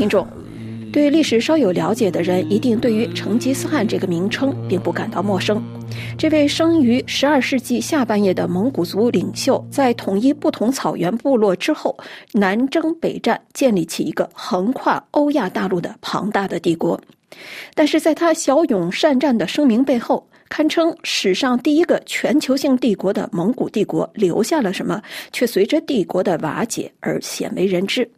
听众，对历史稍有了解的人，一定对于成吉思汗这个名称并不感到陌生。这位生于十二世纪下半叶的蒙古族领袖，在统一不同草原部落之后，南征北战，建立起一个横跨欧亚大陆的庞大的帝国。但是，在他骁勇善战的声名背后，堪称史上第一个全球性帝国的蒙古帝国留下了什么，却随着帝国的瓦解而鲜为人知。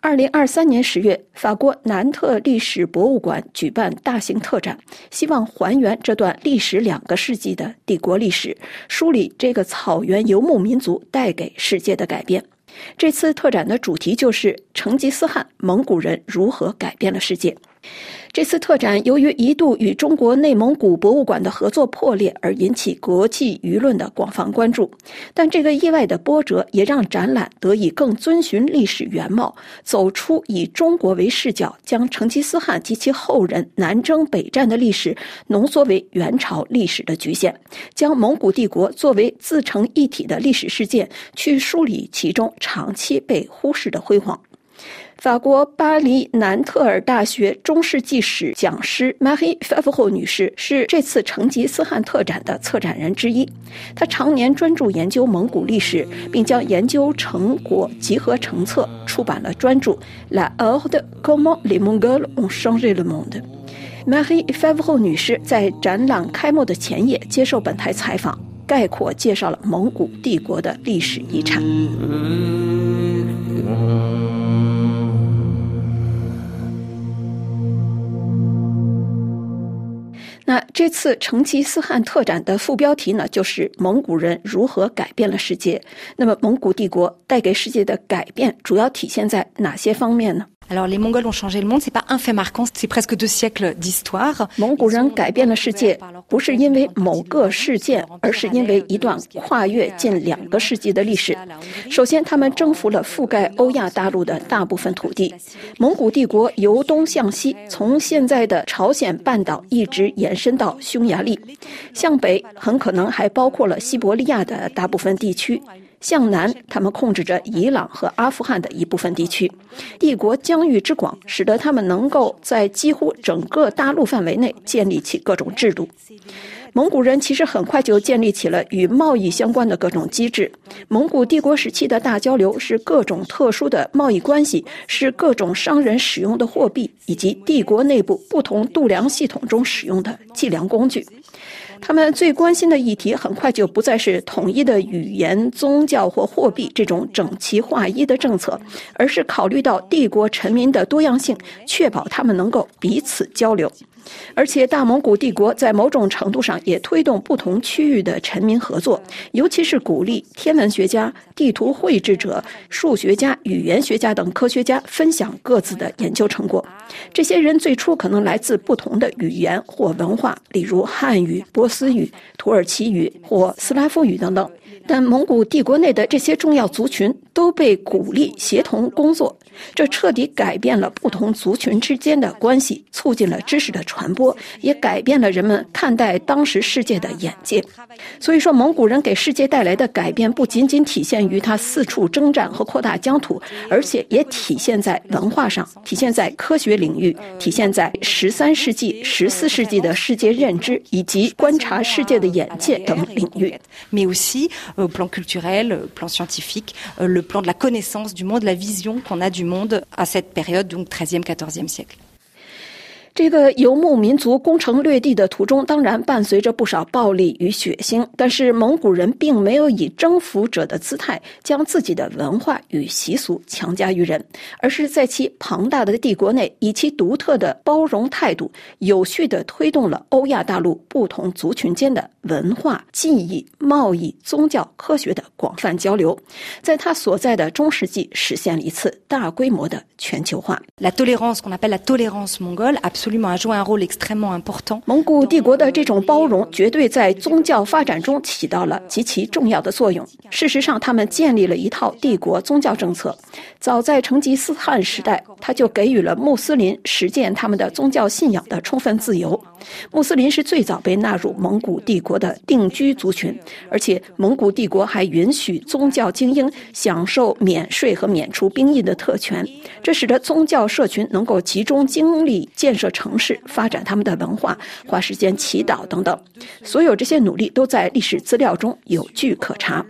二零二三年十月，法国南特历史博物馆举办大型特展，希望还原这段历史两个世纪的帝国历史，梳理这个草原游牧民族带给世界的改变。这次特展的主题就是成吉思汗蒙古人如何改变了世界。这次特展由于一度与中国内蒙古博物馆的合作破裂而引起国际舆论的广泛关注，但这个意外的波折也让展览得以更遵循历史原貌，走出以中国为视角，将成吉思汗及其后人南征北战的历史浓缩为元朝历史的局限，将蒙古帝国作为自成一体的历史事件去梳理其中长期被忽视的辉煌。法国巴黎南特尔大学中世纪史讲师 Marie f a v r o 女士是这次成吉思汗特展的策展人之一。她常年专注研究蒙古历史，并将研究成果集合成册，出版了专著《La Ode comment les Mongols ont changé le monde》。Marie f a v r o 女士在展览开幕的前夜接受本台采访，概括介绍了蒙古帝国的历史遗产。这次成吉思汗特展的副标题呢，就是蒙古人如何改变了世界。那么，蒙古帝国带给世界的改变，主要体现在哪些方面呢？蒙古人改变了世界，不是因为某个事件，而是因为一段跨越近两个世纪的历史。首先，他们征服了覆盖欧亚大陆的大部分土地。蒙古帝国由东向西，从现在的朝鲜半岛一直延伸到匈牙利，向北很可能还包括了西伯利亚的大部分地区。向南，他们控制着伊朗和阿富汗的一部分地区。帝国疆域之广，使得他们能够在几乎整个大陆范围内建立起各种制度。蒙古人其实很快就建立起了与贸易相关的各种机制。蒙古帝国时期的大交流是各种特殊的贸易关系，是各种商人使用的货币，以及帝国内部不同度量系统中使用的计量工具。他们最关心的议题很快就不再是统一的语言、宗教或货币这种整齐划一的政策，而是考虑到帝国臣民的多样性，确保他们能够彼此交流。而且，大蒙古帝国在某种程度上也推动不同区域的臣民合作，尤其是鼓励天文学家、地图绘制者、数学家、语言学家等科学家分享各自的研究成果。这些人最初可能来自不同的语言或文化，例如汉语、波斯语、土耳其语或斯拉夫语等等。但蒙古帝国内的这些重要族群都被鼓励协同工作，这彻底改变了不同族群之间的关系，促进了知识的传播，也改变了人们看待当时世界的眼界。所以说，蒙古人给世界带来的改变不仅仅体现于他四处征战和扩大疆土，而且也体现在文化上，体现在科学领域，体现在十三世纪、十四世纪的世界认知以及观察世界的眼界等领域。这个游牧民族攻城略地的途中，当然伴随着不少暴力与血腥。但是蒙古人并没有以征服者的姿态将自己的文化与习俗强加于人，而是在其庞大的帝国内，以其独特的包容态度，有序地推动了欧亚大陆不同族群间的文化、技艺、贸易、宗教、科学的广泛交流，在他所在的中世纪实现了一次大规模的全球化。La tolérance qu'on appelle la tolérance mongole, absolue 蒙古帝国的这种包容，绝对在宗教发展中起到了极其重要的作用。事实上，他们建立了一套帝国宗教政策。早在成吉思汗时代，他就给予了穆斯林实践他们的宗教信仰的充分自由。穆斯林是最早被纳入蒙古帝国的定居族群，而且蒙古帝国还允许宗教精英享受免税和免除兵役的特权，这使得宗教社群能够集中精力建设城市、发展他们的文化、花时间祈祷等等。所有这些努力都在历史资料中有据可查。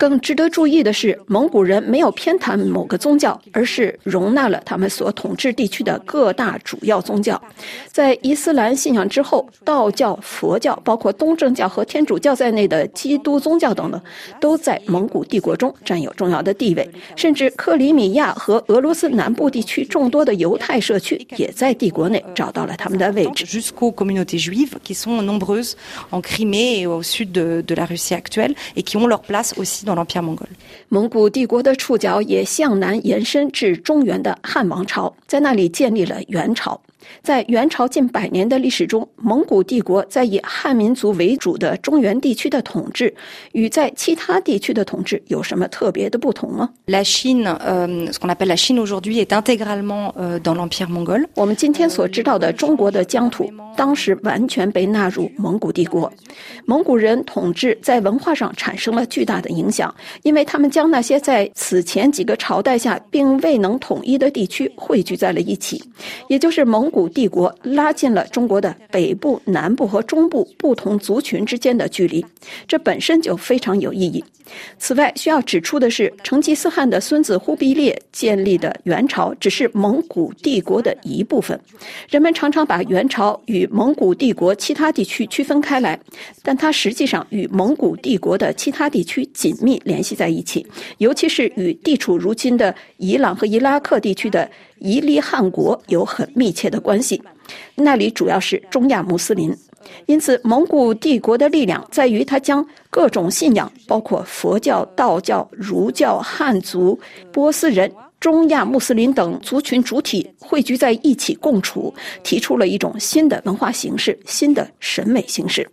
更值得注意的是，蒙古人没有偏袒某个宗教，而是容纳了他们所统治地区的各大主要宗教。在伊斯兰信仰之后，道教、佛教，包括东正教和天主教在内的基督宗教等等，都在蒙古帝国中占有重要的地位。甚至克里米亚和俄罗斯南部地区众多的犹太社区，也在帝国内找到了他们的位置。蒙古帝国的触角也向南延伸至中原的汉王朝，在那里建立了元朝。在元朝近百年的历史中，蒙古帝国在以汉民族为主的中原地区的统治，与在其他地区的统治有什么特别的不同吗？La Chine, ce qu'on appelle la Chine aujourd'hui, est intégralement dans l'empire mongol. 我们今天所知道的中国的疆土，当时完全被纳入蒙古帝国。蒙古人统治在文化上产生了巨大的影响，因为他们将那些在此前几个朝代下并未能统一的地区汇聚在了一起，也就是蒙。古帝国拉近了中国的北部、南部和中部不同族群之间的距离，这本身就非常有意义。此外，需要指出的是，成吉思汗的孙子忽必烈建立的元朝只是蒙古帝国的一部分。人们常常把元朝与蒙古帝国其他地区区分开来，但它实际上与蒙古帝国的其他地区紧密联系在一起，尤其是与地处如今的伊朗和伊拉克地区的。伊利汗国有很密切的关系，那里主要是中亚穆斯林，因此蒙古帝国的力量在于它将各种信仰，包括佛教、道教、儒教、汉族、波斯人、中亚穆斯林等族群主体汇聚在一起共处，提出了一种新的文化形式、新的审美形式。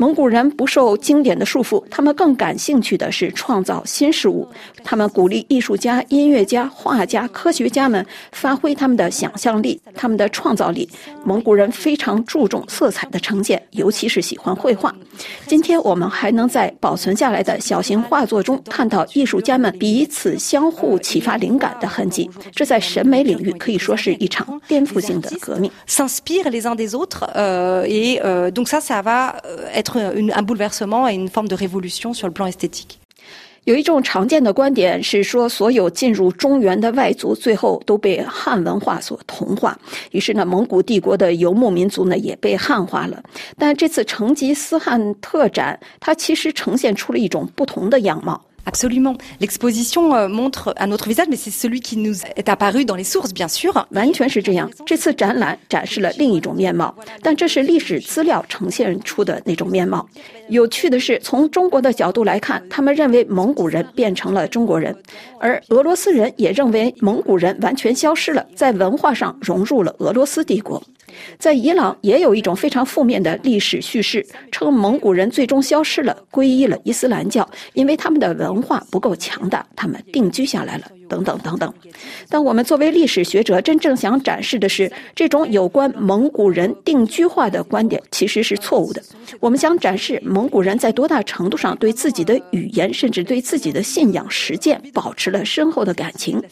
蒙古人不受经典的束缚，他们更感兴趣的是创造新事物。他们鼓励艺术家、音乐家、画家、科学家们发挥他们的想象力、他们的创造力。蒙古人非常注重色彩的呈现，尤其是喜欢绘画。今天我们还能在保存下来的小型画作中看到艺术家们彼此相互启发灵感的痕迹。这在审美领域可以说是一场颠覆性的革命。有一种常见的观点是说，所有进入中原的外族最后都被汉文化所同化，于是呢，蒙古帝国的游牧民族呢也被汉化了。但这次成吉思汗特展，它其实呈现出了一种不同的样貌。Absolument. L'exposition montre un autre visage, mais c'est celui qui nous est apparu dans les sources, bien sûr. 完全是这样。这次展览展示了另一种面貌，但这是历史资料呈现出的那种面貌。有趣的是，从中国的角度来看，他们认为蒙古人变成了中国人，而俄罗斯人也认为蒙古人完全消失了，在文化上融入了俄罗斯帝国。在伊朗也有一种非常负面的历史叙事，称蒙古人最终消失了，皈依了伊斯兰教，因为他们的文化不够强大，他们定居下来了。等等等等，但我们作为历史学者，真正想展示的是，这种有关蒙古人定居化的观点其实是错误的。我们想展示蒙古人在多大程度上对自己的语言，甚至对自己的信仰实践保持了深厚的感情。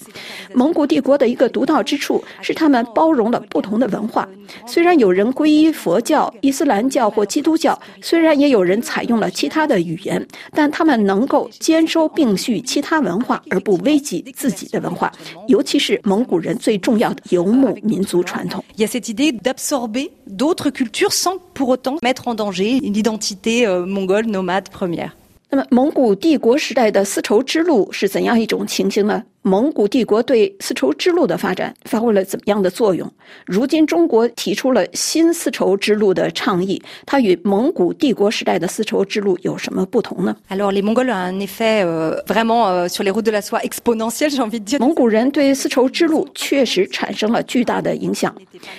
蒙古帝国的一个独到之处是，他们包容了不同的文化。虽然有人皈依佛教、伊斯兰教或基督教，虽然也有人采用了其他的语言，但他们能够兼收并蓄其他文化而不危及。自己的文化，尤其是蒙古人最重要的游牧民族传统。Il y a cette idée d'absorber d'autres cultures sans pour autant mettre en danger une identité mongole nomade première. 那么，蒙古帝国时代的丝绸之路是怎样一种情形呢？蒙古帝国对丝绸之路的发展发挥了怎么样的作用？如今中国提出了新丝绸之路的倡议，它与蒙古帝国时代的丝绸之路有什么不同呢？Alors les Mongols ont un effet vraiment sur les routes de la soie exponentiel, j'ai envie de dire. 蒙古人对丝绸之路确实产生了巨大的影响，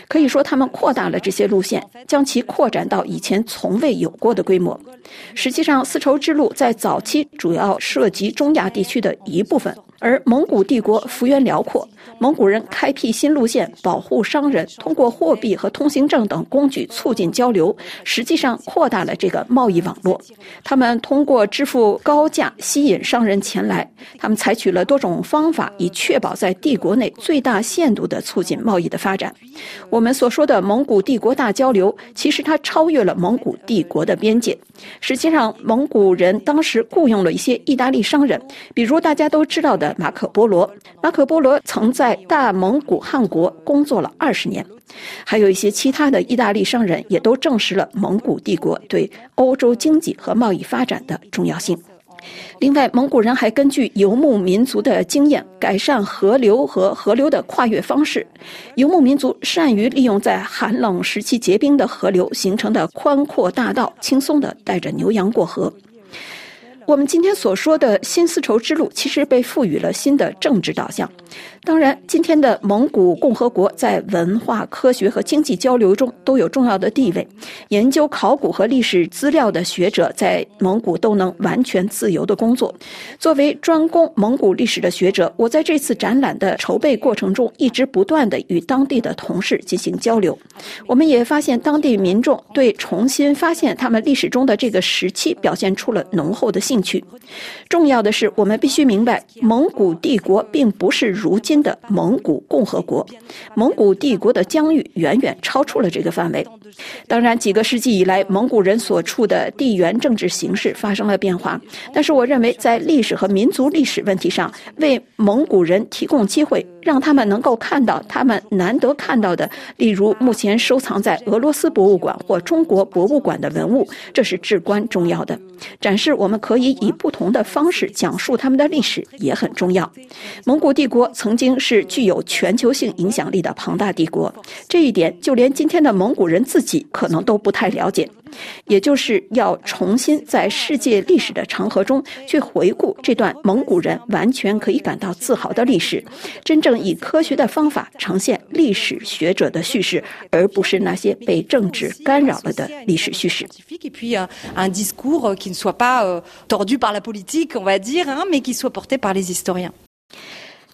可以说他们扩大了这些路线，将其扩展到以前从未有过的规模。实际上，丝绸之路在早期主要涉及中亚地区的一部分。而蒙古帝国幅员辽阔，蒙古人开辟新路线，保护商人，通过货币和通行证等工具促进交流，实际上扩大了这个贸易网络。他们通过支付高价吸引商人前来，他们采取了多种方法，以确保在帝国内最大限度地促进贸易的发展。我们所说的蒙古帝国大交流，其实它超越了蒙古帝国的边界。实际上，蒙古人当时雇佣了一些意大利商人，比如大家都知道的。马可波罗，马可波罗曾在大蒙古汗国工作了二十年，还有一些其他的意大利商人也都证实了蒙古帝国对欧洲经济和贸易发展的重要性。另外，蒙古人还根据游牧民族的经验，改善河流和河流的跨越方式。游牧民族善于利用在寒冷时期结冰的河流形成的宽阔大道，轻松地带着牛羊过河。我们今天所说的新丝绸之路，其实被赋予了新的政治导向。当然，今天的蒙古共和国在文化、科学和经济交流中都有重要的地位。研究考古和历史资料的学者在蒙古都能完全自由的工作。作为专攻蒙古历史的学者，我在这次展览的筹备过程中一直不断的与当地的同事进行交流。我们也发现，当地民众对重新发现他们历史中的这个时期表现出了浓厚的兴趣。重要的是，我们必须明白，蒙古帝国并不是如今。的蒙古共和国，蒙古帝国的疆域远远超出了这个范围。当然，几个世纪以来，蒙古人所处的地缘政治形势发生了变化。但是，我认为在历史和民族历史问题上，为蒙古人提供机会，让他们能够看到他们难得看到的，例如目前收藏在俄罗斯博物馆或中国博物馆的文物，这是至关重要的。展示我们可以以不同的方式讲述他们的历史也很重要。蒙古帝国曾经是具有全球性影响力的庞大帝国，这一点就连今天的蒙古人自己可能都不太了解。也就是要重新在世界历史的长河中去回顾这段蒙古人完全可以感到自豪的历史，真正以科学的方法呈现历史学者的叙事，而不是那些被政治干扰了的历史叙事。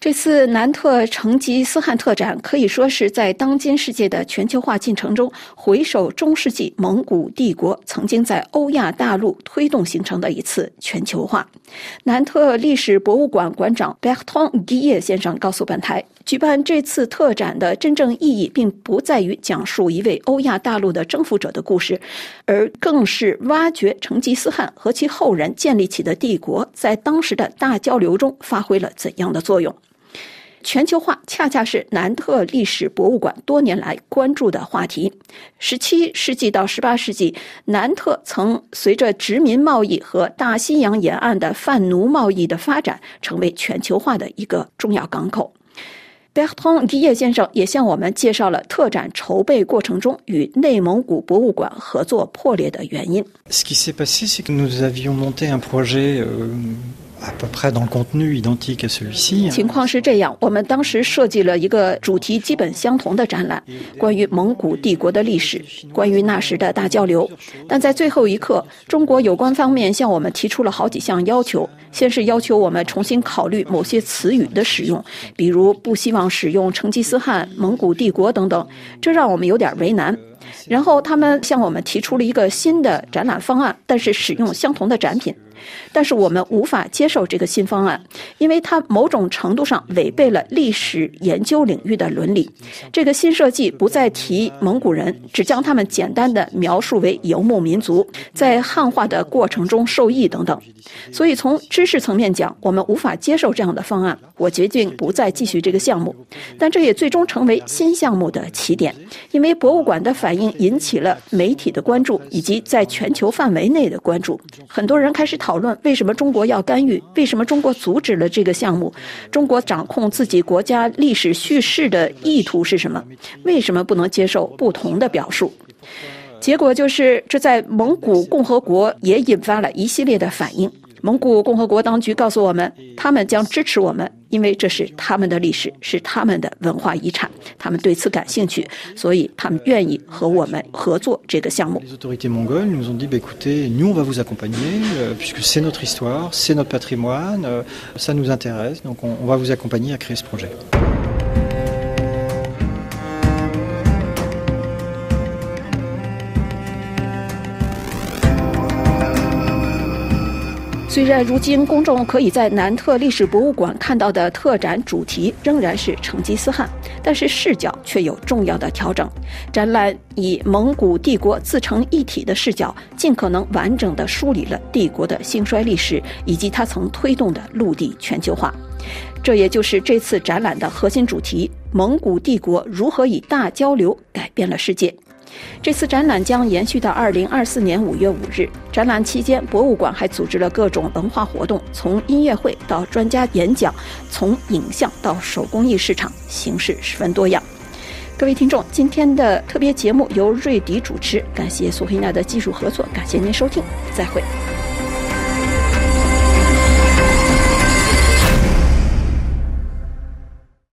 这次南特成吉思汗特展可以说是在当今世界的全球化进程中，回首中世纪蒙古帝国曾经在欧亚大陆推动形成的一次全球化。南特历史博物馆馆长 Bertrand g u i l l 先生告诉本台，举办这次特展的真正意义，并不在于讲述一位欧亚大陆的征服者的故事，而更是挖掘成吉思汗和其后人建立起的帝国在当时的大交流中发挥了怎样的作用。全球化恰恰是南特历史博物馆多年来关注的话题。十七世纪到十八世纪，南特曾随着殖民贸易和大西洋沿岸的贩奴贸易的发展，成为全球化的一个重要港口。贝克通迪叶先生也向我们介绍了特展筹备过程中与内蒙古博物馆合作破裂的原因。情况是这样，我们当时设计了一个主题基本相同的展览，关于蒙古帝国的历史，关于那时的大交流。但在最后一刻，中国有关方面向我们提出了好几项要求。先是要求我们重新考虑某些词语的使用，比如不希望使用成吉思汗、蒙古帝国等等，这让我们有点为难。然后他们向我们提出了一个新的展览方案，但是使用相同的展品。但是我们无法接受这个新方案，因为它某种程度上违背了历史研究领域的伦理。这个新设计不再提蒙古人，只将他们简单的描述为游牧民族，在汉化的过程中受益等等。所以从知识层面讲，我们无法接受这样的方案。我决定不再继续这个项目，但这也最终成为新项目的起点，因为博物馆的反应引起了媒体的关注以及在全球范围内的关注。很多人开始。讨论为什么中国要干预，为什么中国阻止了这个项目，中国掌控自己国家历史叙事的意图是什么？为什么不能接受不同的表述？结果就是，这在蒙古共和国也引发了一系列的反应。蒙古共和国当局告诉我们，他们将支持我们，因为这是他们的历史，是他们的文化遗产，他们对此感兴趣，所以他们愿意和我们合作这个项目。Les autorités mongoles nous ont dit, écoutez, nous on va vous accompagner puisque c'est notre histoire, c'est notre patrimoine, ça nous intéresse, donc on va vous accompagner à créer ce projet. 虽然如今公众可以在南特历史博物馆看到的特展主题仍然是成吉思汗，但是视角却有重要的调整。展览以蒙古帝国自成一体的视角，尽可能完整地梳理了帝国的兴衰历史以及它曾推动的陆地全球化。这也就是这次展览的核心主题：蒙古帝国如何以大交流改变了世界。这次展览将延续到二零二四年五月五日。展览期间，博物馆还组织了各种文化活动，从音乐会到专家演讲，从影像到手工艺市场，形式十分多样。各位听众，今天的特别节目由瑞迪主持，感谢苏菲娜的技术合作，感谢您收听，再会。